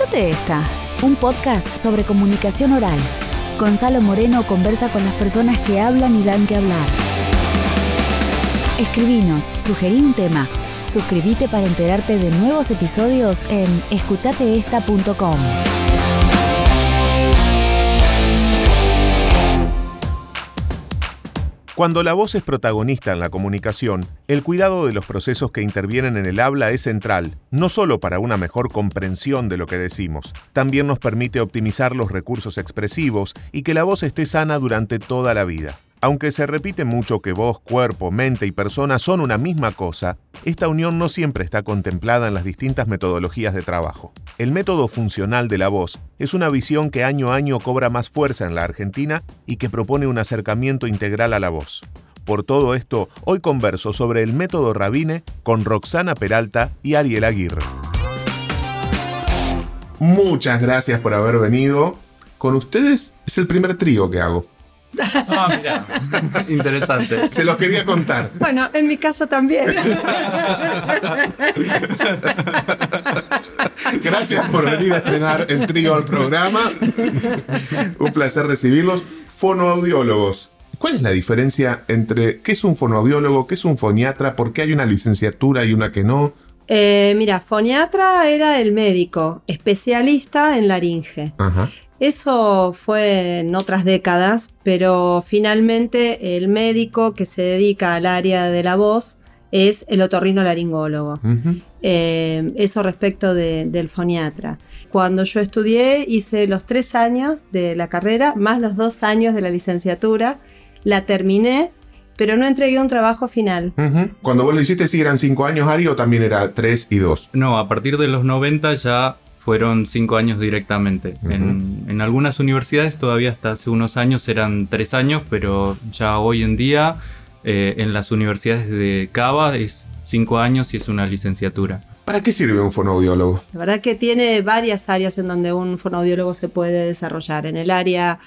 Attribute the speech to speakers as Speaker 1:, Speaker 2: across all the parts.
Speaker 1: Escúchate esta, un podcast sobre comunicación oral. Gonzalo Moreno conversa con las personas que hablan y dan que hablar. Escribinos, sugerí un tema. Suscríbete para enterarte de nuevos episodios en escuchateesta.com.
Speaker 2: Cuando la voz es protagonista en la comunicación, el cuidado de los procesos que intervienen en el habla es central, no solo para una mejor comprensión de lo que decimos, también nos permite optimizar los recursos expresivos y que la voz esté sana durante toda la vida. Aunque se repite mucho que voz, cuerpo, mente y persona son una misma cosa, esta unión no siempre está contemplada en las distintas metodologías de trabajo. El método funcional de la voz es una visión que año a año cobra más fuerza en la Argentina y que propone un acercamiento integral a la voz. Por todo esto, hoy converso sobre el método Rabine con Roxana Peralta y Ariel Aguirre. Muchas gracias por haber venido. Con ustedes es el primer trío que hago.
Speaker 3: Ah, mira. Interesante.
Speaker 2: Se los quería contar.
Speaker 4: Bueno, en mi caso también.
Speaker 2: Gracias por venir a estrenar el trío al programa. Un placer recibirlos. Fonoaudiólogos. ¿Cuál es la diferencia entre qué es un fonoaudiólogo, qué es un foniatra, por qué hay una licenciatura y una que no?
Speaker 4: Eh, mira, foniatra era el médico, especialista en laringe.
Speaker 2: Ajá.
Speaker 4: Eso fue en otras décadas, pero finalmente el médico que se dedica al área de la voz es el otorrino laringólogo.
Speaker 2: Ujú.
Speaker 4: Eh, eso respecto de- del foniatra. Cuando yo estudié hice los tres años de la carrera, más los dos años de la licenciatura. La terminé, pero no entregué un trabajo final.
Speaker 2: Ujú. Cuando vos lo hiciste, sí eran cinco años, Ari, o también era tres y dos.
Speaker 3: No, a partir de los 90 ya fueron cinco años directamente. En, en algunas universidades todavía hasta hace unos años eran tres años, pero ya hoy en día eh, en las universidades de Cava es cinco años y es una licenciatura.
Speaker 2: ¿Para qué sirve un fonoaudiólogo?
Speaker 4: La verdad que tiene varias áreas en donde un fonoaudiólogo se puede desarrollar. En el área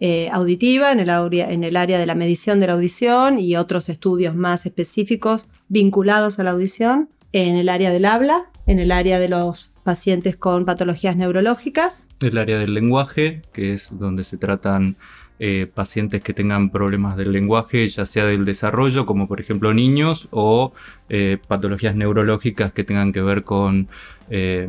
Speaker 4: eh, auditiva, en el, auria- en el área de la medición de la audición y otros estudios más específicos vinculados a la audición. En el área del habla, en el área de los pacientes con patologías neurológicas.
Speaker 3: El área del lenguaje, que es donde se tratan eh, pacientes que tengan problemas del lenguaje, ya sea del desarrollo, como por ejemplo niños, o eh, patologías neurológicas que tengan que ver con eh,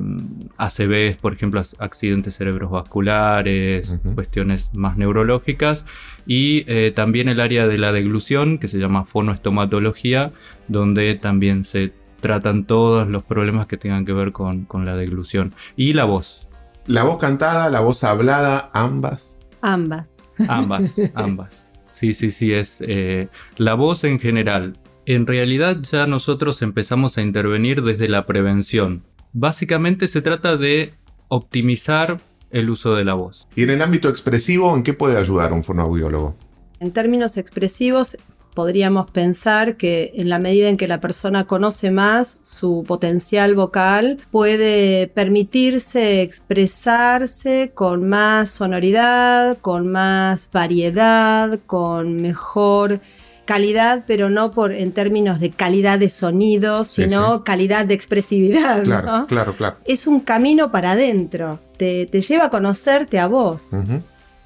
Speaker 3: ACVs, por ejemplo, ac- accidentes cerebrovasculares, cuestiones más neurológicas. Y eh, también el área de la deglución, que se llama fonoestomatología, donde también se tratan todos los problemas que tengan que ver con, con la deglución. Y la voz,
Speaker 2: La voz cantada, la voz hablada, ambas.
Speaker 4: Ambas.
Speaker 3: Ambas, ambas. Sí, sí, sí, es eh, la voz en general. En realidad ya nosotros empezamos a intervenir desde la prevención. Básicamente se trata de optimizar el uso de la voz.
Speaker 2: Y en el ámbito expresivo, ¿en qué puede ayudar un fonoaudiólogo?
Speaker 4: En términos expresivos, podríamos pensar que en la medida en que la persona conoce más su potencial vocal, puede permitirse expresarse con más sonoridad, con más variedad, con mejor calidad, pero no por en términos de calidad de sonido, sino
Speaker 2: sí.
Speaker 4: calidad de expresividad.
Speaker 2: Claro,
Speaker 4: ¿no?
Speaker 2: claro, claro.
Speaker 4: Es un camino para adentro, te, te lleva a conocerte a vos.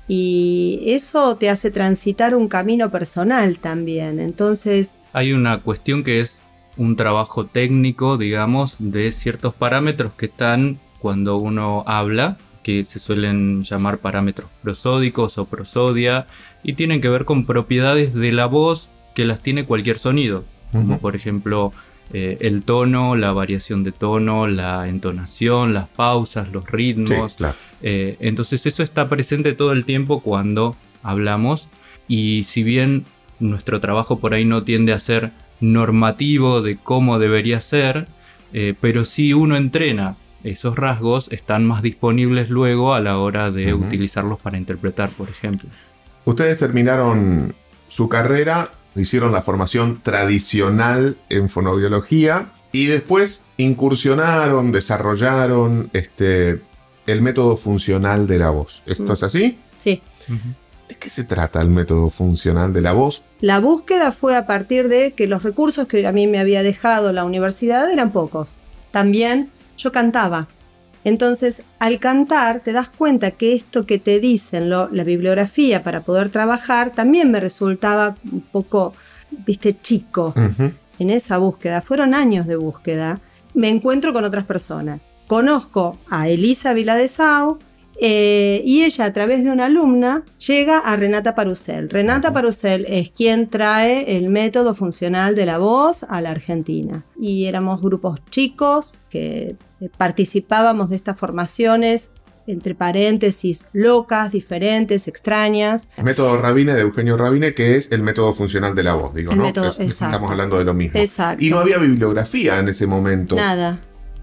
Speaker 4: Y eso te hace transitar un camino personal también. Entonces,
Speaker 3: Hay una cuestión que es un trabajo técnico, digamos, de ciertos parámetros que están cuando uno habla, que se suelen llamar parámetros prosódicos o prosodia, y tienen que ver con propiedades de la voz que las tiene cualquier sonido, como por ejemplo eh, el tono, la variación de tono, la entonación, las pausas, los
Speaker 2: Sí,
Speaker 3: ritmos.
Speaker 2: claro.
Speaker 3: Eh, entonces eso está presente todo el tiempo cuando hablamos y si bien nuestro trabajo por ahí no tiende a ser normativo de cómo debería ser, eh, pero si uno entrena esos rasgos, están más disponibles luego a la hora de utilizarlos para interpretar, por ejemplo.
Speaker 2: Ustedes terminaron su carrera, hicieron la formación tradicional en fonoaudiología y después incursionaron, desarrollaron este, el método funcional de la voz. ¿Esto
Speaker 4: Mm.
Speaker 2: es así?
Speaker 4: sí,
Speaker 2: ¿De qué se trata el método funcional de la voz?
Speaker 4: la búsqueda fue a partir de que los recursos que a mí me había dejado la universidad eran pocos. También yo cantaba Entonces, al cantar, te das cuenta que esto que te dicen la bibliografía para poder trabajar también me resultaba un poco, viste, chico en esa búsqueda. Fueron años de búsqueda. Me encuentro con otras personas. Conozco a Elisa Viladesau, eh, y ella, a través de una alumna, llega a Renata Parusel. Renata Parusel es quien trae el método funcional de la voz a la Argentina. Y éramos grupos chicos que eh, participábamos de estas formaciones entre paréntesis, locas, diferentes, extrañas.
Speaker 2: El método Rabine de Eugenio Rabine, que es el método funcional de la voz, digo, ¿no? estamos hablando de lo mismo.
Speaker 4: Exacto.
Speaker 2: Y no había bibliografía en ese momento.
Speaker 4: Nada.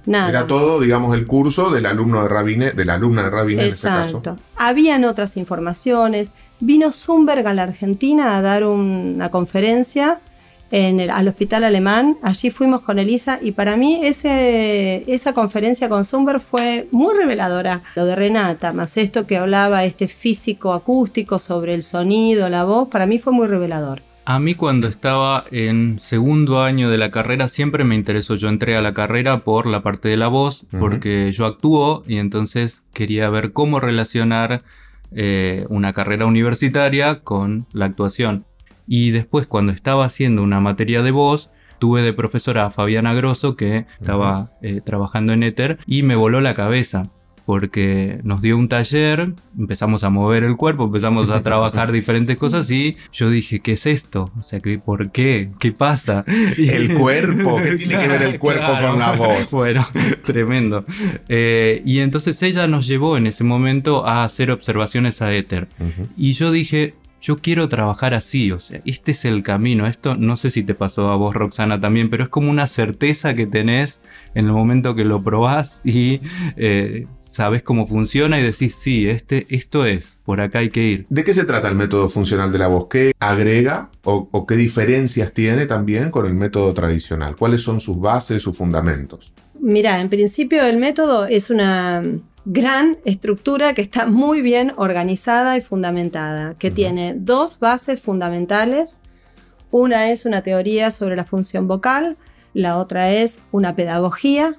Speaker 2: Era todo, digamos, el curso del alumno de Rabine, de la alumna de Rabine en este caso.
Speaker 4: Habían otras informaciones. Vino Zumberg a la Argentina a dar una conferencia en el, al hospital alemán. Allí fuimos con Elisa y para mí ese, esa conferencia con Zumberg fue muy reveladora. Lo de Renata, más esto que hablaba este físico acústico sobre el sonido, la voz, para mí fue muy revelador.
Speaker 3: A mí cuando estaba en segundo año de la carrera siempre me interesó. Yo entré a la carrera por la parte de la voz, porque yo actúo y entonces quería ver cómo relacionar eh, una carrera universitaria con la actuación. Y después cuando estaba haciendo una materia de voz, tuve de profesora a Fabiana Grosso que estaba eh, trabajando en Ether y me voló la cabeza porque nos dio un taller, empezamos a mover el cuerpo, empezamos a trabajar diferentes cosas y yo dije, ¿qué es esto? O sea, ¿por qué? ¿Qué pasa?
Speaker 2: El cuerpo, ¿qué tiene que ver el cuerpo con la voz?
Speaker 3: Bueno, tremendo. Eh, y entonces ella nos llevó en ese momento a hacer observaciones a éter. Y yo dije, yo quiero trabajar así, o sea, este es el camino. Esto no sé si te pasó a vos, Roxana, también, pero es como una certeza que tenés en el momento que lo probás y eh, sabes cómo funciona y decís, sí, este, esto es, por acá hay que ir.
Speaker 2: ¿De qué se trata el método funcional de la voz? ¿Qué agrega o, qué diferencias tiene también con el método tradicional? ¿Cuáles son sus bases, sus fundamentos?
Speaker 4: Mira, en principio el método es una gran estructura que está muy bien organizada y fundamentada, que tiene dos bases fundamentales. Una es una teoría sobre la función vocal, la otra es una pedagogía.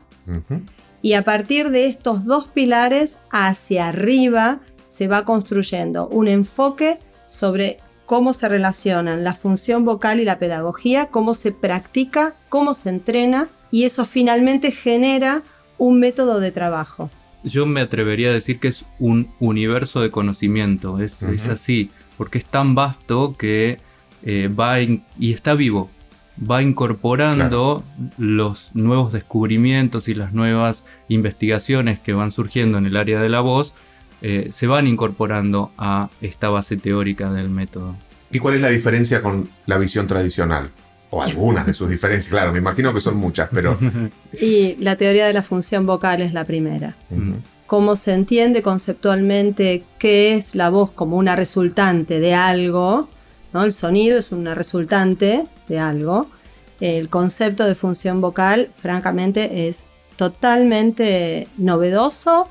Speaker 4: Y a partir de estos dos pilares, hacia arriba se va construyendo un enfoque sobre cómo se relacionan la función vocal y la pedagogía, cómo se practica, cómo se entrena y eso finalmente genera un método de trabajo.
Speaker 3: Yo me atrevería a decir que es un universo de conocimiento, es, así, porque es tan vasto que eh, va y está vivo, va incorporando los nuevos descubrimientos y las nuevas investigaciones que van surgiendo en el área de la voz, eh, se van incorporando a esta base teórica del método.
Speaker 2: ¿Y cuál es la diferencia con la visión tradicional? O algunas de sus diferencias, claro, me imagino que son muchas, pero...
Speaker 4: Y la teoría de la función vocal es la primera. Cómo se entiende conceptualmente qué es la voz como una resultante de algo, ¿no? El sonido es una resultante de algo. El concepto de función vocal, francamente, es totalmente novedoso,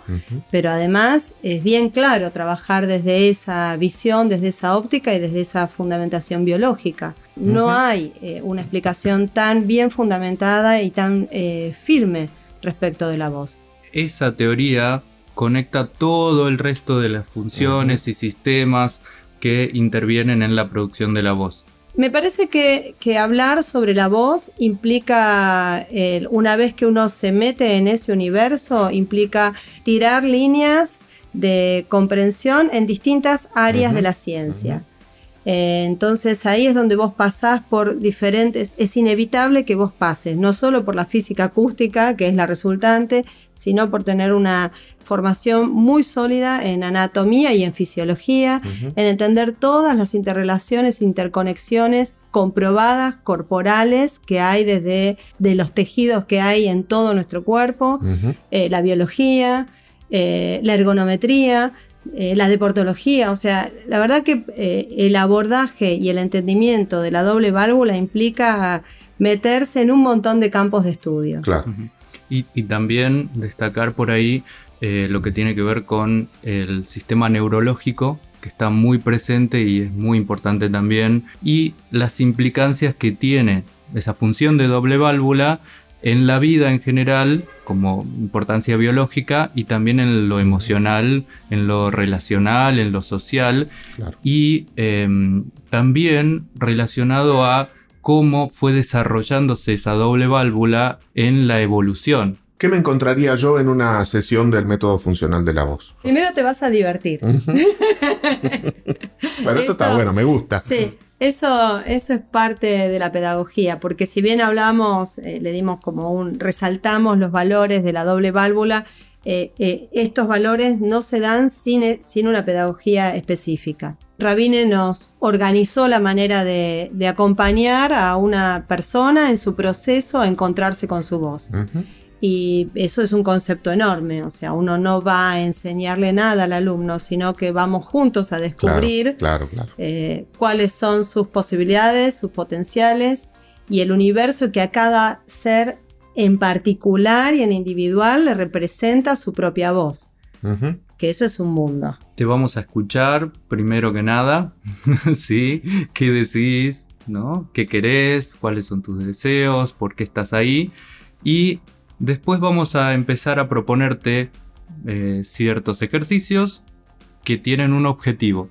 Speaker 4: pero además es bien claro trabajar desde esa visión, desde esa óptica y desde esa fundamentación biológica. No hay eh, una explicación tan bien fundamentada y tan eh, firme respecto de la voz.
Speaker 3: Esa teoría conecta todo el resto de las funciones y sistemas que intervienen en la producción de la voz.
Speaker 4: Me parece que, hablar sobre la voz implica, una vez que uno se mete en ese universo, implica tirar líneas de comprensión en distintas áreas de la ciencia. Eh, entonces ahí es donde vos pasás por diferentes, es inevitable que vos pases, no solo por la física acústica, que es la resultante, sino por tener una formación muy sólida en anatomía y en fisiología, en entender todas las interrelaciones, interconexiones comprobadas, corporales, que hay desde de los tejidos que hay en todo nuestro cuerpo, eh, la biología, eh, la ergonometría, eh, la deportología, o sea, la verdad que eh, el abordaje y el entendimiento de la doble válvula implica meterse en un montón de campos de estudios.
Speaker 2: Claro.
Speaker 3: y, también destacar por ahí eh, lo que tiene que ver con el sistema neurológico, que está muy presente y es muy importante también, y las implicancias que tiene esa función de doble válvula en la vida en general, como importancia biológica, y también en lo emocional, en lo relacional, en lo social, y em, también relacionado a cómo fue desarrollándose esa doble válvula en la evolución.
Speaker 2: ¿Qué me encontraría yo en una sesión del método funcional de la voz?
Speaker 4: Primero te vas a divertir.
Speaker 2: bueno, eso, está bueno, me gusta.
Speaker 4: Sí, eso, eso es parte de la pedagogía, porque si bien hablamos, eh, le dimos como un, resaltamos los valores de la doble válvula, eh, eh, estos valores no se dan sin, sin una pedagogía específica. Rabine nos organizó la manera de, acompañar a una persona en su proceso a encontrarse con su voz. Y eso es un concepto enorme, o sea, uno no va a enseñarle nada al alumno, sino que vamos juntos a descubrir eh, cuáles son sus posibilidades, sus potenciales y el universo que a cada ser en particular y en individual le representa su propia voz. Que eso es un mundo.
Speaker 3: Te vamos a escuchar primero que nada, ¿sí? ¿Qué decís? ¿No? ¿Qué querés? ¿Cuáles son tus deseos? ¿Por qué estás ahí? Y Después vamos a empezar a proponerte eh, ciertos ejercicios que tienen un objetivo,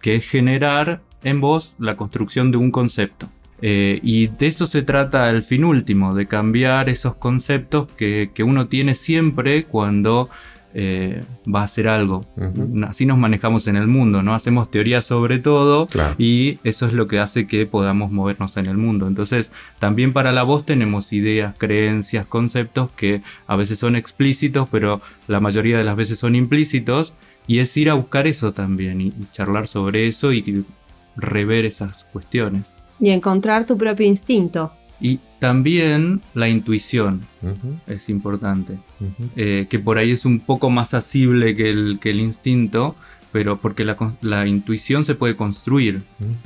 Speaker 3: que es generar en vos la construcción de un concepto. Eh, y de eso se trata el fin último, de cambiar esos conceptos que, que uno tiene siempre cuando eh, va a hacer algo. Así nos manejamos en el mundo, ¿no? Hacemos teoría sobre todo y eso es lo que hace que podamos movernos en el mundo. Entonces, también para la voz tenemos ideas, creencias, conceptos que a veces son explícitos, pero la mayoría de las veces son implícitos. Y es ir a buscar eso también y charlar sobre eso y rever esas cuestiones.
Speaker 4: Y encontrar tu propio instinto.
Speaker 3: Y también la intuición es importante, eh, que por ahí es un poco más asible que el, que el instinto, pero porque la, intuición se puede construir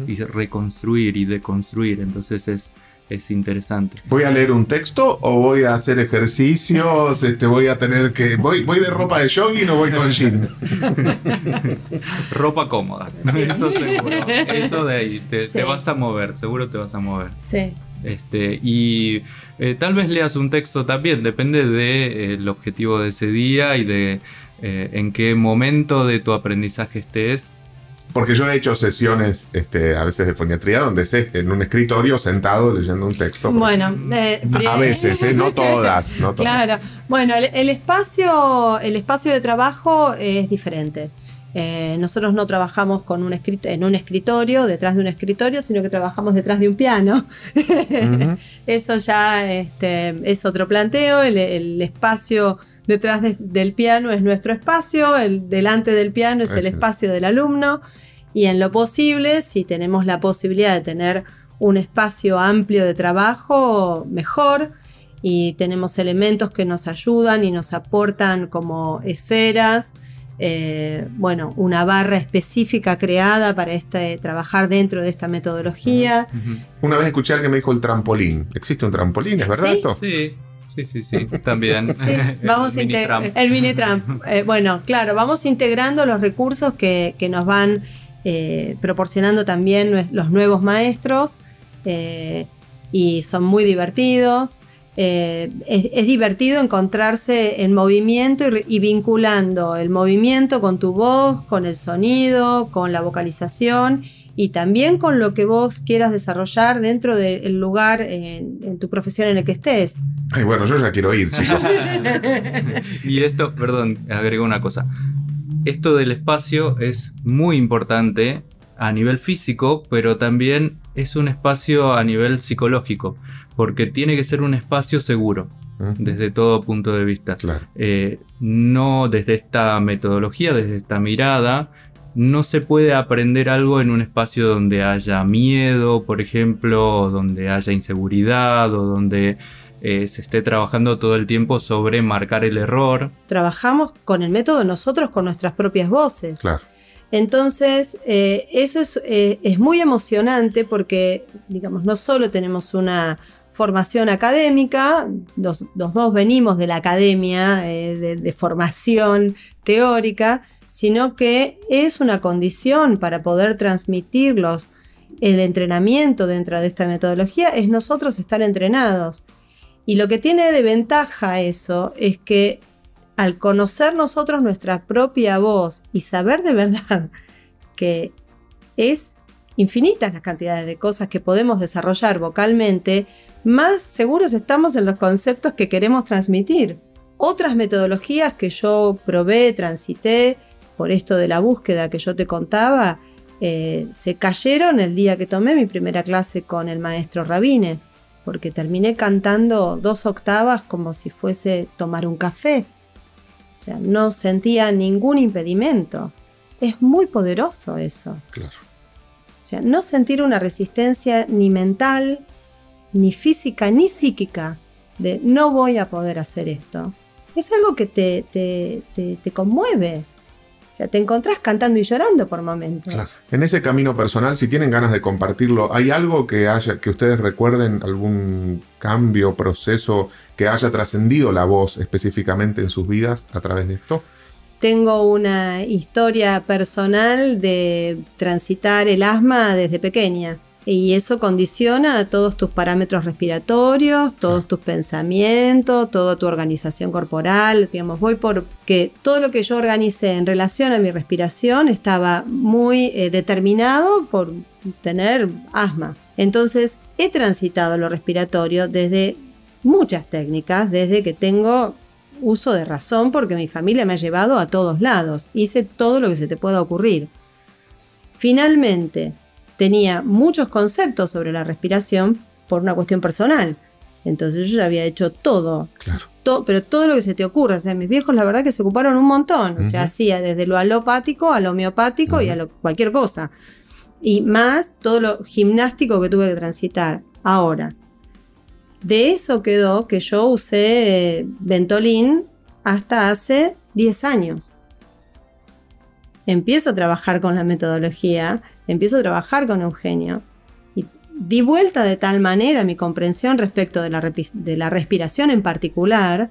Speaker 3: y reconstruir y deconstruir, entonces es, es interesante.
Speaker 2: ¿Voy a leer un texto o voy a hacer ejercicios? Este, voy a tener que. Voy, voy de ropa de jogging o voy con jean.
Speaker 3: ropa cómoda. Eso seguro. Eso de ahí. Te, te, vas a mover, seguro te vas a mover.
Speaker 4: Sí.
Speaker 3: Este, y eh, tal vez leas un texto también, depende del objetivo de ese día y de eh, en qué momento de tu aprendizaje estés.
Speaker 2: Porque yo he hecho sesiones este, a veces de foniatría donde sé en un escritorio sentado leyendo un texto.
Speaker 4: Bueno,
Speaker 2: eh, a veces, no todas. No
Speaker 4: todas. Claro, bueno, el, espacio, el espacio de trabajo es diferente. Eh, nosotros no trabajamos con un en un escritorio, detrás de un escritorio, sino que trabajamos detrás de un piano. Eso ya este, es otro planteo. El, espacio detrás del piano es nuestro espacio, el delante del piano es el espacio del alumno. Y en lo posible, si tenemos la posibilidad de tener un espacio amplio de trabajo, mejor. Y tenemos elementos que nos ayudan y nos aportan como esferas eh, bueno, una barra específica creada para este, trabajar dentro de esta metodología.
Speaker 2: Una vez escuché a alguien que me dijo el trampolín. ¿Existe un trampolín? ¿Es verdad esto?
Speaker 3: Sí. Sí, sí, sí, también.
Speaker 4: vamos el, mini -tramp. el mini tramp. Eh, bueno, claro, vamos integrando los recursos que, nos van eh, proporcionando también los nuevos maestros y son muy divertidos. Eh, es, divertido encontrarse en movimiento y, vinculando el movimiento con tu voz, con el sonido, con la vocalización y también con lo que vos quieras desarrollar dentro del lugar en, tu profesión en el que estés.
Speaker 2: Ay, bueno, yo ya quiero ir, chicos.
Speaker 3: y esto, perdón, agrego una cosa. Esto del espacio es muy importante a nivel físico, pero también es un espacio a nivel psicológico, porque tiene que ser un espacio seguro. Desde todo punto de vista. Eh, no desde esta metodología, desde esta mirada, no se puede aprender algo en un espacio donde haya miedo, por ejemplo, donde haya inseguridad o donde eh, se esté trabajando todo el tiempo sobre marcar el error.
Speaker 4: Trabajamos con el método nosotros con nuestras propias voces.
Speaker 2: Claro.
Speaker 4: Entonces, eh, eso eh, es, muy emocionante porque, digamos, no solo tenemos una formación académica, los, dos venimos de la academia, eh, de, formación teórica, sino que es una condición para poder transmitirlos el entrenamiento dentro de esta metodología, es nosotros estar entrenados. Y lo que tiene de ventaja eso es que al conocer nosotros nuestra propia voz y saber de verdad que es infinitas las cantidades de cosas que podemos desarrollar vocalmente, más seguros estamos en los conceptos que queremos transmitir. Otras metodologías que yo probé, transité, por esto de la búsqueda que yo te contaba, eh, se cayeron el día que tomé mi primera clase con el maestro Rabine, porque terminé cantando dos octavas como si fuese tomar un café. O sea, no sentía ningún impedimento. Es muy poderoso eso.
Speaker 2: Claro.
Speaker 4: O sea, no sentir una resistencia ni mental, ni física, ni psíquica de no voy a poder hacer esto. Es algo que te, te, conmueve. O sea, te encontrás cantando y llorando por momentos.
Speaker 2: En ese camino personal, si tienen ganas de compartirlo, ¿hay algo que haya, que ustedes recuerden, algún cambio, proceso que haya trascendido la voz específicamente en sus vidas a través de esto?
Speaker 4: Tengo una historia personal de transitar el asma desde pequeña. Y eso condiciona todos tus parámetros respiratorios, todos tus pensamientos, toda tu organización corporal. Digamos, voy por que todo lo que yo organicé en relación a mi respiración estaba muy eh, determinado por tener asma. Entonces, he transitado lo respiratorio desde muchas técnicas, desde que tengo uso de razón porque mi familia me ha llevado a todos lados. Hice todo lo que se te pueda ocurrir. Finalmente, tenía muchos conceptos sobre la respiración por una cuestión personal. Entonces yo ya había hecho todo.
Speaker 2: Claro.
Speaker 4: pero todo lo que se te ocurra. O sea, mis viejos la verdad que se ocuparon un montón. O sea, hacía desde lo alopático a lo homeopático y a cualquier cosa. Y más todo lo gimnástico que tuve que transitar. Ahora, de eso quedó que yo usé eh, Ventolin hasta hace 10 años. Empiezo a trabajar con la metodología, empiezo a trabajar con Eugenio y di vuelta de tal manera mi comprensión respecto de la, de la respiración en particular,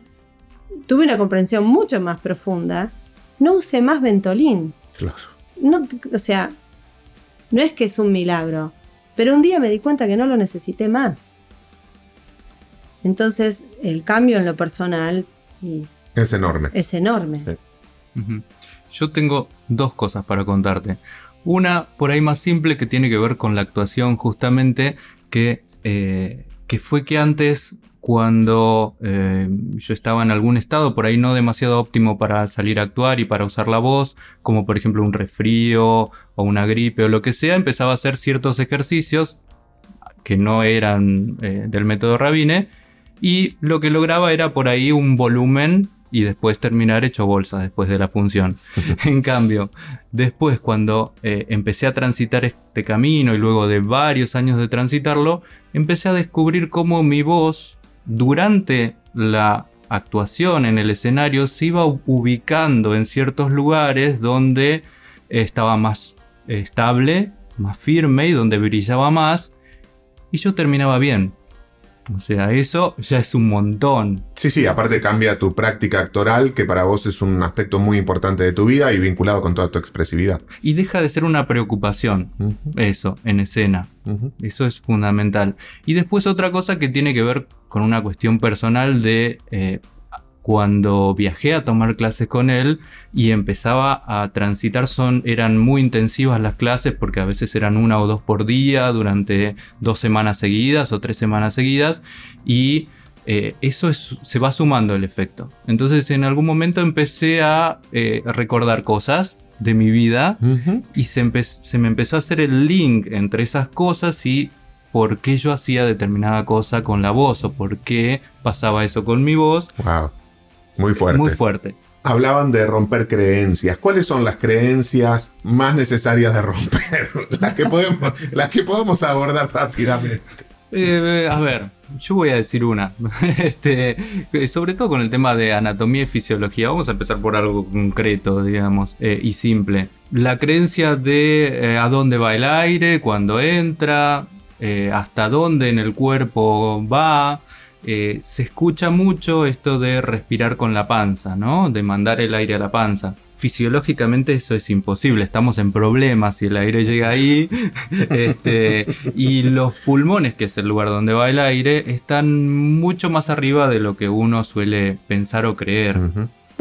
Speaker 4: tuve una comprensión mucho más profunda, no usé más Ventolin.
Speaker 2: Claro.
Speaker 4: No, o sea, no es que es un milagro, pero un día me di cuenta que no lo necesité más. Entonces, el cambio en lo personal
Speaker 2: es enorme.
Speaker 4: Es enorme.
Speaker 3: Yo tengo dos cosas para contarte. Una por ahí más simple que tiene que ver con la actuación justamente, que, eh, que fue que antes cuando eh, yo estaba en algún estado por ahí no demasiado óptimo para salir a actuar y para usar la voz, como por ejemplo un resfrío o una gripe o lo que sea, empezaba a hacer ciertos ejercicios que no eran eh, del método Rabine y lo que lograba era por ahí un volumen y después terminar hecho bolsa después de la función. en cambio, después cuando eh, empecé a transitar este camino y luego de varios años de transitarlo, empecé a descubrir cómo mi voz durante la actuación en el escenario se iba ubicando en ciertos lugares donde estaba más estable, más firme y donde brillaba más y yo terminaba bien. O sea, eso ya es un montón.
Speaker 2: Sí, sí, aparte cambia tu práctica actoral, que para vos es un aspecto muy importante de tu vida y vinculado con toda tu expresividad.
Speaker 3: Y deja de ser una preocupación, eso, en escena. Eso es fundamental. Y después otra cosa que tiene que ver con una cuestión personal de eh, cuando viajé a tomar clases con él y empezaba a transitar, son, eran muy intensivas las clases porque a veces eran una o dos por día durante dos semanas seguidas o tres semanas seguidas y eh, eso se va sumando el efecto. Entonces en algún momento empecé a eh, recordar cosas de mi vida y se, se me empezó a hacer el link entre esas cosas y por qué yo hacía determinada cosa con la voz o por qué pasaba eso con mi voz.
Speaker 2: Wow. Muy fuerte.
Speaker 3: Muy fuerte.
Speaker 2: Hablaban de romper creencias. ¿Cuáles son las creencias más necesarias de romper? las, que podemos, las que podemos abordar rápidamente.
Speaker 3: Eh, a ver, yo voy a decir una. este, sobre todo con el tema de anatomía y fisiología. Vamos a empezar por algo concreto, digamos, eh, y simple. La creencia de eh, a dónde va el aire, cuando entra, hasta dónde en el cuerpo va, eh, se escucha mucho esto de respirar con la panza, ¿no? De mandar el aire a la panza. Fisiológicamente eso es imposible, estamos en problemas si el aire llega ahí. este, y los pulmones, que es el lugar donde va el aire, están mucho más arriba de lo que uno suele pensar o creer.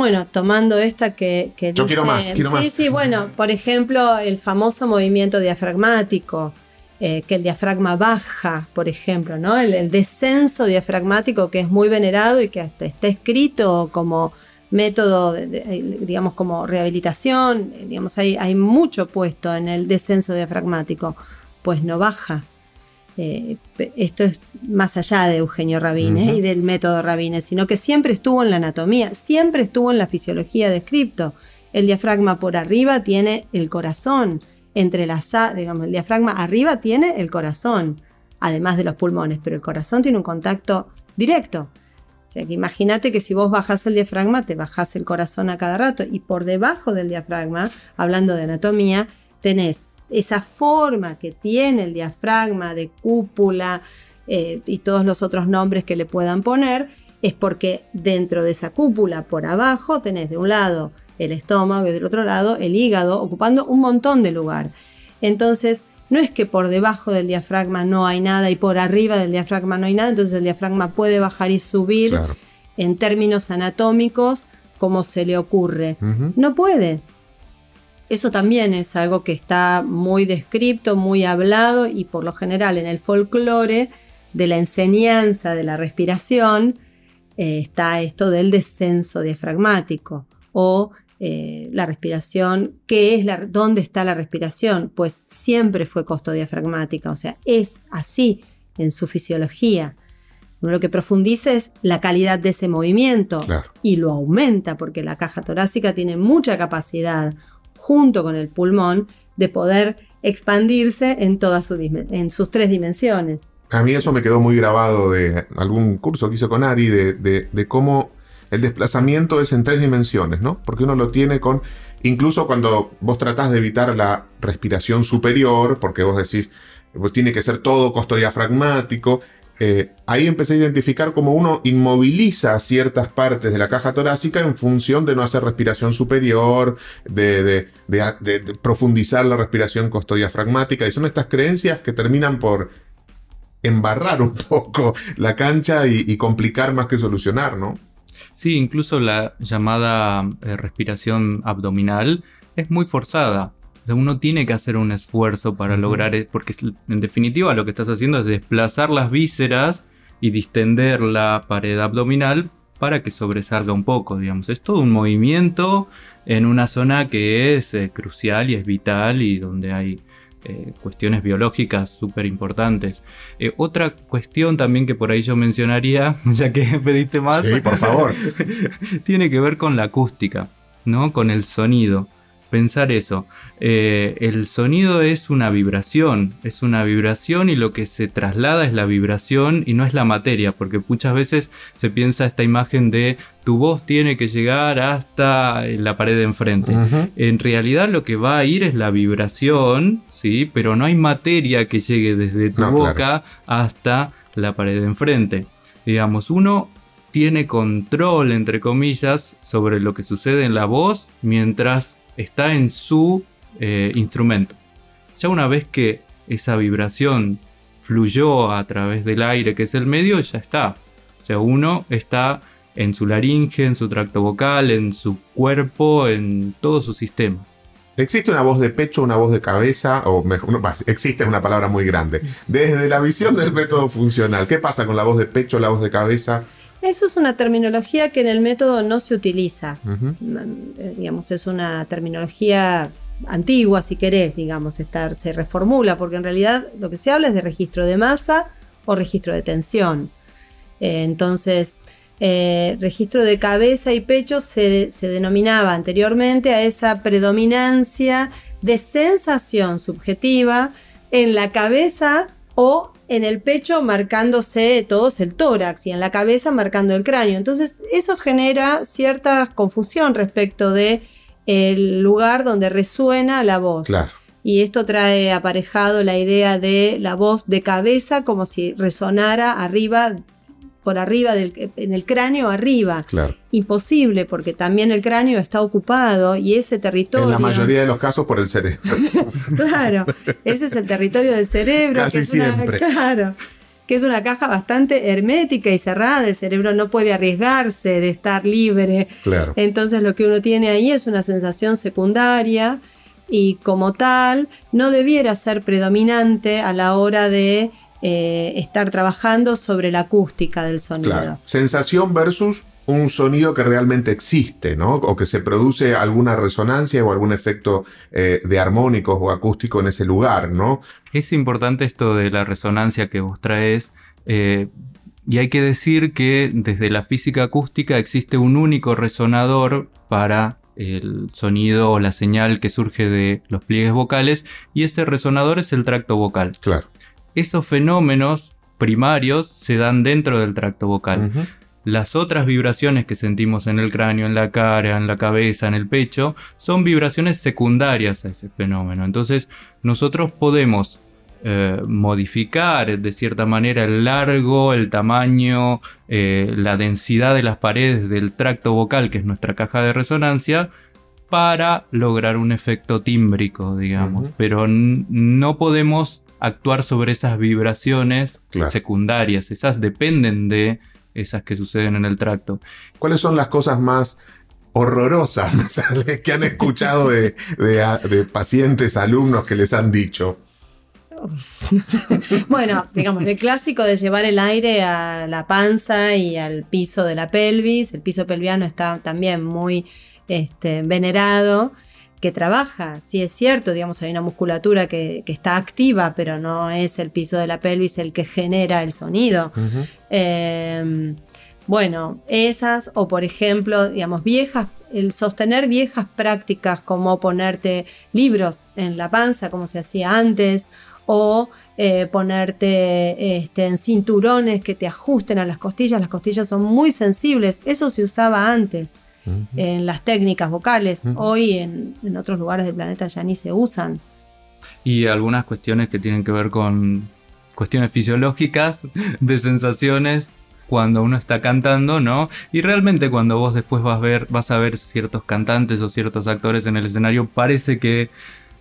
Speaker 4: Bueno, tomando esta que, que
Speaker 2: Yo quiero más, quiero
Speaker 4: sí,
Speaker 2: más.
Speaker 4: Sí, bueno, por ejemplo, el famoso movimiento diafragmático, eh, que el diafragma baja, por ejemplo, ¿no? El, el descenso diafragmático que es muy venerado y que hasta está escrito como método, de- de- digamos, como rehabilitación, eh, digamos, hay, hay mucho puesto en el descenso diafragmático, pues no baja. Eh, esto es más allá de Eugenio Rabine y del método Rabine, sino que siempre estuvo en la anatomía, siempre estuvo en la fisiología de Cripto. El diafragma por arriba tiene el corazón, entrelazado, digamos, el diafragma arriba tiene el corazón, además de los pulmones, pero el corazón tiene un contacto directo. O sea que imagínate que si vos bajás el diafragma, te bajás el corazón a cada rato. Y por debajo del diafragma, hablando de anatomía, tenés esa forma que tiene el diafragma de cúpula eh, y todos los otros nombres que le puedan poner, es porque dentro de esa cúpula, por abajo, tenés de un lado el estómago y del otro lado el hígado, ocupando un montón de lugar. Entonces, no es que por debajo del diafragma no hay nada y por arriba del diafragma no hay nada, entonces el diafragma puede bajar y subir
Speaker 2: Claro.
Speaker 4: en términos anatómicos como se le ocurre. No puede. Eso también es algo que está muy descrito, muy hablado y por lo general en el folclore de la enseñanza de la respiración eh, está esto del descenso diafragmático o eh, la respiración, ¿qué es la, ¿dónde está la respiración? Pues siempre fue costodiafragmática, o sea, es así en su fisiología. Uno lo que profundiza es la calidad de ese movimiento
Speaker 2: Claro.
Speaker 4: y lo aumenta porque la caja torácica tiene mucha capacidad junto con el pulmón de poder expandirse en todas su dim- en sus tres dimensiones.
Speaker 2: A mí eso me quedó muy grabado de algún curso que hizo con Ari, de, de- de cómo el desplazamiento es en tres dimensiones, ¿no? Porque uno lo tiene con, incluso cuando vos tratás de evitar la respiración superior, porque vos decís, pues tiene que ser todo costodiafragmático, eh, ahí empecé a identificar cómo uno inmoviliza ciertas partes de la caja torácica en función de no hacer respiración superior, de, de- profundizar la respiración costodiafragmática, y son estas creencias que terminan por embarrar un poco la cancha y complicar más que solucionar, ¿no?
Speaker 3: Sí, incluso la llamada eh, respiración abdominal es muy forzada. O sea, uno tiene que hacer un esfuerzo para lograr, e- porque en definitiva lo que estás haciendo es desplazar las vísceras y distender la pared abdominal para que sobresalga un poco, digamos. Es todo un movimiento en una zona que es eh, crucial y es vital y donde hay eh, cuestiones biológicas súper importantes. Eh, otra cuestión también que por ahí yo mencionaría, ya que pediste más,
Speaker 2: Sí, por favor.
Speaker 3: tiene que ver con la acústica, ¿no? Con el sonido. Pensar eso. Eh, el sonido es una vibración, es una vibración y lo que se traslada es la vibración y no es la materia, porque muchas veces se piensa esta imagen de tu voz tiene que llegar hasta la pared de enfrente. En realidad lo que va a ir es la vibración, ¿sí? Pero no hay materia que llegue desde tu
Speaker 2: No,
Speaker 3: boca hasta la pared de enfrente. Digamos, uno tiene control, entre comillas, sobre lo que sucede en la voz mientras está en su eh, instrumento. Ya una vez que esa vibración fluyó a través del aire, que es el medio, ya está. O sea, uno está en su laringe, en su tracto vocal, en su cuerpo, en todo su sistema.
Speaker 2: ¿Existe una voz de pecho, una voz de cabeza? O mejor, no, existe una palabra muy grande. Desde la visión del método funcional, ¿qué pasa con la voz de pecho, la voz de cabeza?
Speaker 4: Eso es una terminología que en el método no se utiliza. Mm, eh, digamos, es una terminología antigua, si querés, digamos, estar, se reformula, porque en realidad lo que se habla es de registro de masa o registro de tensión. Eh, entonces, eh, registro de cabeza y pecho se, se denominaba anteriormente a esa predominancia de sensación subjetiva en la cabeza o en el pecho marcándose todos el tórax y en la cabeza marcando el cráneo. Entonces eso genera cierta confusión respecto de el lugar donde resuena la voz.
Speaker 2: Claro.
Speaker 4: Y esto trae aparejado la idea de la voz de cabeza como si resonara arriba, por arriba, del, en el cráneo arriba.
Speaker 2: Claro.
Speaker 4: Imposible, porque también el cráneo está ocupado y ese territorio...
Speaker 2: En la mayoría de los casos por el cerebro.
Speaker 4: claro, ese es el territorio del cerebro.
Speaker 2: Casi
Speaker 4: que es una-
Speaker 2: siempre.
Speaker 4: claro, que es una caja bastante hermética y cerrada. El cerebro no puede arriesgarse de estar libre.
Speaker 2: Claro.
Speaker 4: Entonces lo que uno tiene ahí es una sensación secundaria y como tal no debiera ser predominante a la hora de eh, estar trabajando sobre la acústica del sonido.
Speaker 2: Claro. Sensación versus un sonido que realmente existe, ¿no? O que se produce alguna resonancia o algún efecto eh, de armónicos o acústico en ese lugar, ¿no?
Speaker 3: Es importante esto de la resonancia que vos traes. eh, y hay que decir que desde la física acústica existe un único resonador para el sonido o la señal que surge de los pliegues vocales y ese resonador es el tracto vocal.
Speaker 2: Claro.
Speaker 3: Esos fenómenos primarios se dan dentro del tracto vocal. Las otras vibraciones que sentimos en el cráneo, en la cara, en la cabeza, en el pecho, son vibraciones secundarias a ese fenómeno. Entonces, nosotros podemos eh, modificar de cierta manera el largo, el tamaño, eh, la densidad de las paredes del tracto vocal, que es nuestra caja de resonancia, para lograr un efecto tímbrico, digamos. Pero no podemos actuar sobre esas vibraciones
Speaker 2: Claro.
Speaker 3: secundarias. Esas dependen de esas que suceden en el tracto.
Speaker 2: ¿Cuáles son las cosas más horrorosas que han escuchado de, de- de pacientes, alumnos que les han dicho?
Speaker 4: Bueno, digamos, el clásico de llevar el aire a la panza y al piso de la pelvis. El piso pelviano está también muy este, venerado, que trabaja, sí es cierto, digamos, hay una musculatura que, que está activa, pero no es el piso de la pelvis el que genera el sonido. Eh, bueno, esas o por ejemplo, digamos, viejas, el sostener viejas prácticas como ponerte libros en la panza como se hacía antes o eh, ponerte este, en cinturones que te ajusten a las costillas, las costillas son muy sensibles, eso se usaba antes En las técnicas vocales, hoy en, en otros lugares del planeta ya ni se usan.
Speaker 3: Y algunas cuestiones que tienen que ver con cuestiones fisiológicas, de sensaciones cuando uno está cantando, ¿no? Y realmente cuando vos después vas a ver, vas a ver ciertos cantantes o ciertos actores en el escenario, parece que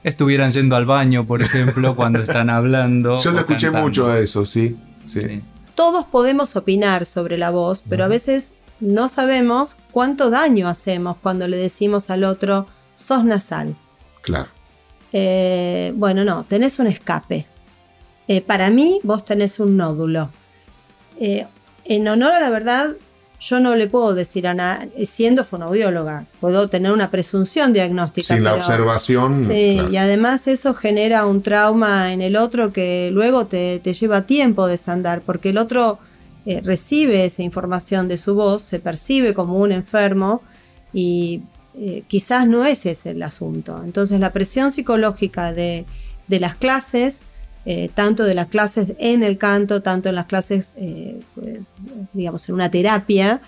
Speaker 3: estuvieran yendo al baño, por ejemplo, cuando están hablando.
Speaker 2: Yo lo escuché
Speaker 3: cantando.
Speaker 2: mucho a eso, sí. sí.
Speaker 3: Sí.
Speaker 4: todos podemos opinar sobre la voz, pero a veces no sabemos cuánto daño hacemos cuando le decimos al otro, sos nasal.
Speaker 2: Claro.
Speaker 4: Eh, bueno, no, tenés un escape. Eh, para mí, vos tenés un nódulo. Eh, en honor a la verdad, yo no le puedo decir a nadie, siendo fonoaudióloga, puedo tener una presunción diagnóstica.
Speaker 2: Sin la
Speaker 4: pero-
Speaker 2: observación.
Speaker 4: Sí,
Speaker 2: claro.
Speaker 4: y además eso genera un trauma en el otro que luego te, te lleva tiempo desandar, porque el otro eh, recibe esa información de su voz, se percibe como un enfermo y eh, quizás no ese es el asunto. Entonces la presión psicológica de, de las clases, eh, tanto de las clases en el canto, tanto en las clases, digamos, en una terapia,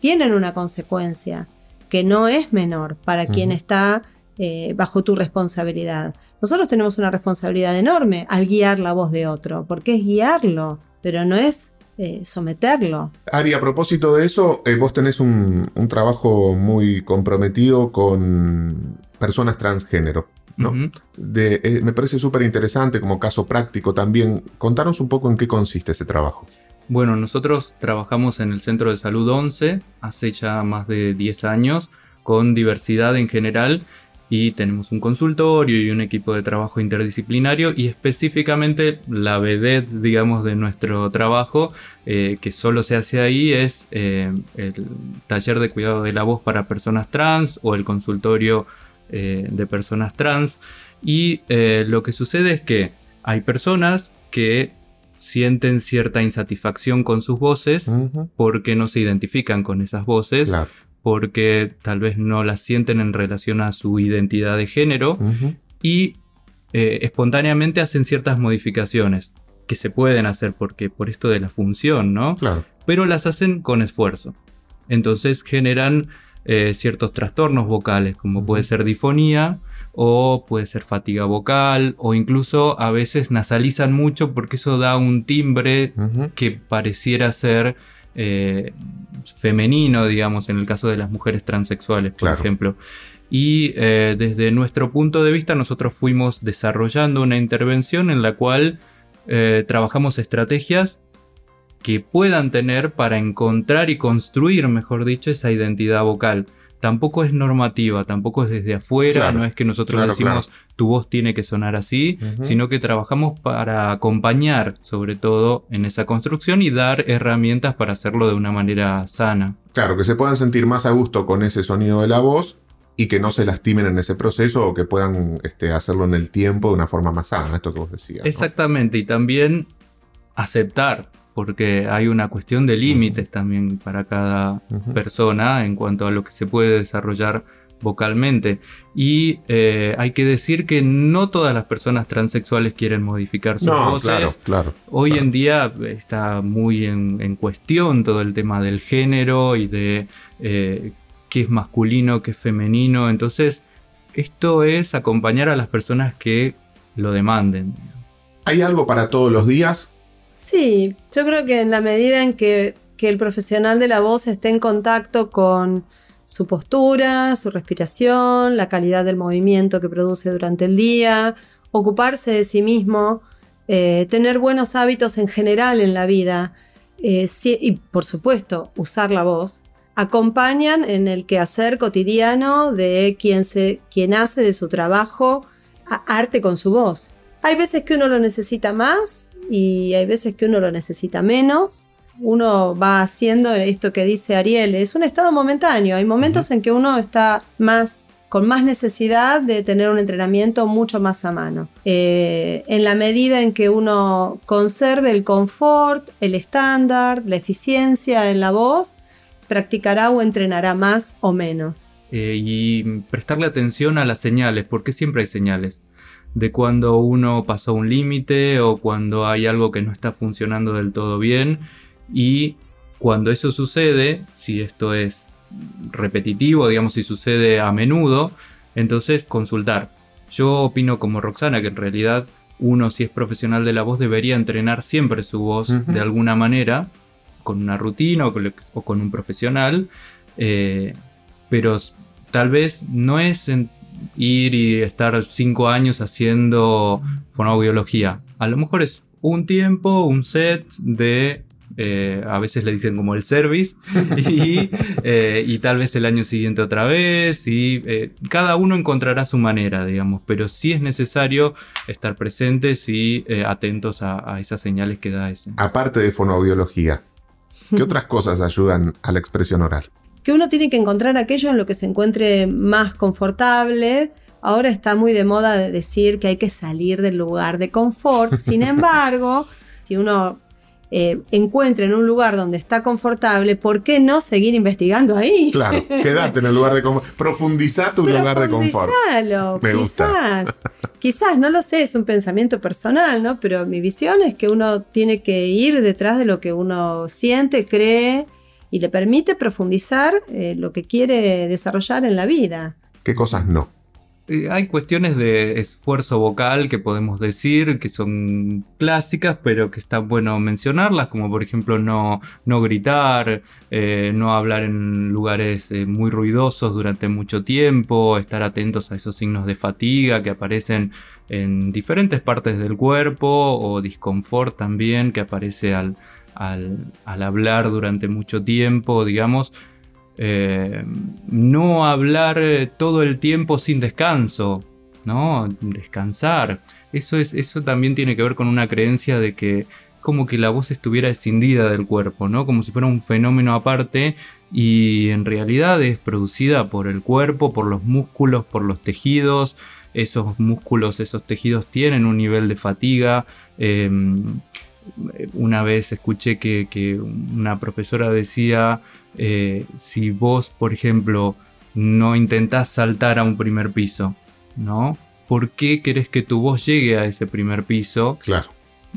Speaker 4: tienen una consecuencia que no es menor para quien está eh, bajo tu responsabilidad. Nosotros tenemos una responsabilidad enorme al guiar la voz de otro, porque es guiarlo, pero no es eh, someterlo.
Speaker 2: Ari, a propósito de eso, eh, vos tenés un, un trabajo muy comprometido con personas transgénero. ¿no? De- eh, me parece súper interesante como caso práctico también. Contanos un poco en qué consiste ese trabajo.
Speaker 3: Bueno, nosotros trabajamos en el Centro de Salud 11 hace ya más de 10 años con diversidad en general y tenemos un consultorio y un equipo de trabajo interdisciplinario y específicamente la vedette, digamos, de nuestro trabajo eh, que solo se hace ahí es eh, el taller de cuidado de la voz para personas trans o el consultorio eh, de personas trans y lo que sucede es que hay personas que sienten cierta insatisfacción con sus voces porque no se identifican con esas voces,
Speaker 2: Claro.
Speaker 3: Porque tal vez no las sienten en relación a su identidad de género y eh, espontáneamente hacen ciertas modificaciones que se pueden hacer porque por esto de la función, ¿no?
Speaker 2: Claro.
Speaker 3: Pero las hacen con esfuerzo. Entonces generan eh, ciertos trastornos vocales, como puede ser difonía o puede ser fatiga vocal o incluso a veces nasalizan mucho porque eso da un timbre que pareciera ser eh, femenino, digamos, en el caso de las mujeres transexuales, por ejemplo. Y eh, desde nuestro punto de vista nosotros fuimos desarrollando una intervención en la cual eh, trabajamos estrategias que puedan tener para encontrar y construir, mejor dicho, esa identidad vocal tampoco es normativa, tampoco es desde afuera, no es que nosotros decimos tu voz tiene que sonar así, sino que trabajamos para acompañar sobre todo en esa construcción y dar herramientas para hacerlo de una manera sana.
Speaker 2: Claro, que se puedan sentir más a gusto con ese sonido de la voz y que no se lastimen en ese proceso o que puedan este, hacerlo en el tiempo de una forma más sana, esto que vos decías.
Speaker 3: Exactamente, y también aceptar porque hay una cuestión de límites también para cada persona en cuanto a lo que se puede desarrollar vocalmente. Y eh, hay que decir que no todas las personas transexuales quieren modificar sus voces.
Speaker 2: Claro,
Speaker 3: Hoy en día está muy en, cuestión todo el tema del género y de eh, qué es masculino, qué es femenino. Entonces, esto es acompañar a las personas que lo demanden.
Speaker 2: ¿Hay algo para todos los días?
Speaker 4: Sí, yo creo que en la medida en que, el profesional de la voz esté en contacto con su postura, su respiración, la calidad del movimiento que produce durante el día, ocuparse de sí mismo, eh, tener buenos hábitos en general en la vida eh, y por supuesto usar la voz, acompañan en el quehacer cotidiano de quien, se, quien hace de su trabajo arte con su voz. Hay veces que uno lo necesita más y hay veces que uno lo necesita menos. Uno va haciendo esto que dice Ariel, es un estado momentáneo. Hay momentos en que uno está más con más necesidad de tener un entrenamiento mucho más a mano. Eh, en la medida en que uno conserve el confort, el estándar, la eficiencia en la voz, practicará o entrenará más o menos.
Speaker 3: Eh, y prestarle atención a las señales, porque siempre hay señales de cuando uno pasó un límite o cuando hay algo que no está funcionando del todo bien. Y cuando eso sucede, si esto es repetitivo, digamos, si sucede a menudo, entonces consultar. Yo opino como Roxana que en realidad uno si es profesional de la voz debería entrenar siempre su voz de alguna manera, con una rutina o con, un profesional, eh, pero tal vez no es en ir y estar cinco años haciendo fonoaudiología. A lo mejor es un tiempo, un set de eh, a veces le dicen como el service, eh, y, tal vez el año siguiente otra vez, y eh, cada uno encontrará su manera, digamos, pero sí es necesario estar presentes y atentos a, a, esas señales que da ese.
Speaker 2: Aparte de fonoaudiología, ¿qué otras cosas ayudan a la expresión oral?
Speaker 4: Que uno tiene que encontrar aquello en lo que se encuentre más confortable. Ahora está muy de moda decir que hay que salir del lugar de confort. Sin embargo, si uno eh, encuentra en un lugar donde está confortable, ¿por qué no seguir investigando ahí?
Speaker 2: Claro, quédate en el lugar de confort. Profundiza tu lugar de confort.
Speaker 4: Me quizás, quizás, no lo sé, es un pensamiento personal, ¿no? Pero mi visión es que uno tiene que ir detrás de lo que uno siente, cree y le permite profundizar eh, lo que quiere desarrollar en la vida.
Speaker 2: ¿Qué cosas no?
Speaker 3: Eh, hay cuestiones de esfuerzo vocal que podemos decir que son clásicas, pero que está bueno mencionarlas, como por ejemplo no, no gritar, eh, no hablar en lugares muy ruidosos durante mucho tiempo, estar atentos a esos signos de fatiga que aparecen en diferentes partes del cuerpo o disconfort también que aparece al, al, hablar durante mucho tiempo, digamos, eh, no hablar eh, todo el tiempo sin descanso, ¿no? Descansar. Eso, es, eso también tiene que ver con una creencia de que como que la voz estuviera escindida del cuerpo, ¿no? Como si fuera un fenómeno aparte y en realidad es producida por el cuerpo, por los músculos, por los tejidos. Esos músculos, esos tejidos tienen un nivel de fatiga. Em, una vez escuché que, una profesora decía, eh, si vos, por ejemplo, no intentás saltar a un primer piso, ¿no? ¿Por qué querés que tu voz llegue a ese primer piso?
Speaker 2: Claro.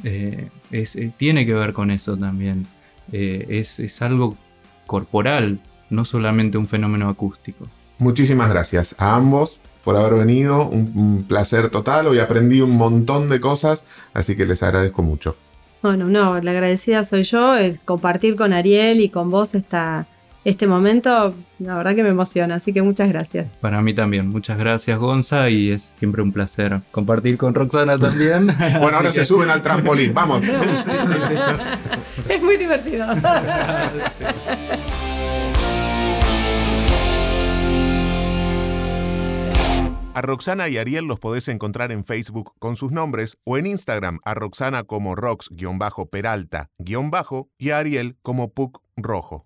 Speaker 3: Eh, eh, tiene que ver con eso también. es, es algo corporal, no solamente un fenómeno acústico.
Speaker 2: Muchísimas gracias a ambos por haber venido. Un, placer total. Hoy aprendí un montón de cosas, así que les agradezco mucho.
Speaker 4: Bueno, no, la agradecida soy yo, el compartir con Ariel y con vos esta, este momento, la verdad que me emociona, así que muchas gracias.
Speaker 3: Para mí también, muchas gracias Gonza y es siempre un placer compartir con Roxana también.
Speaker 2: bueno, ahora se suben al trampolín, vamos.
Speaker 4: es muy divertido.
Speaker 2: A Roxana y Ariel los podés encontrar en Facebook con sus nombres o en Instagram a Roxana como Rox-Peralta- y a Ariel como Puc Rojo.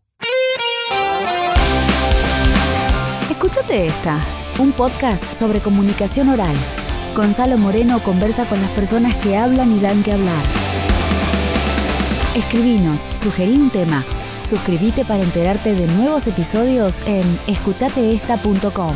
Speaker 1: Escúchate esta, un podcast sobre comunicación oral. Gonzalo Moreno conversa con las personas que hablan y dan que hablar. Escribinos, sugerí un tema. Suscríbete para enterarte de nuevos episodios en escuchateesta.com.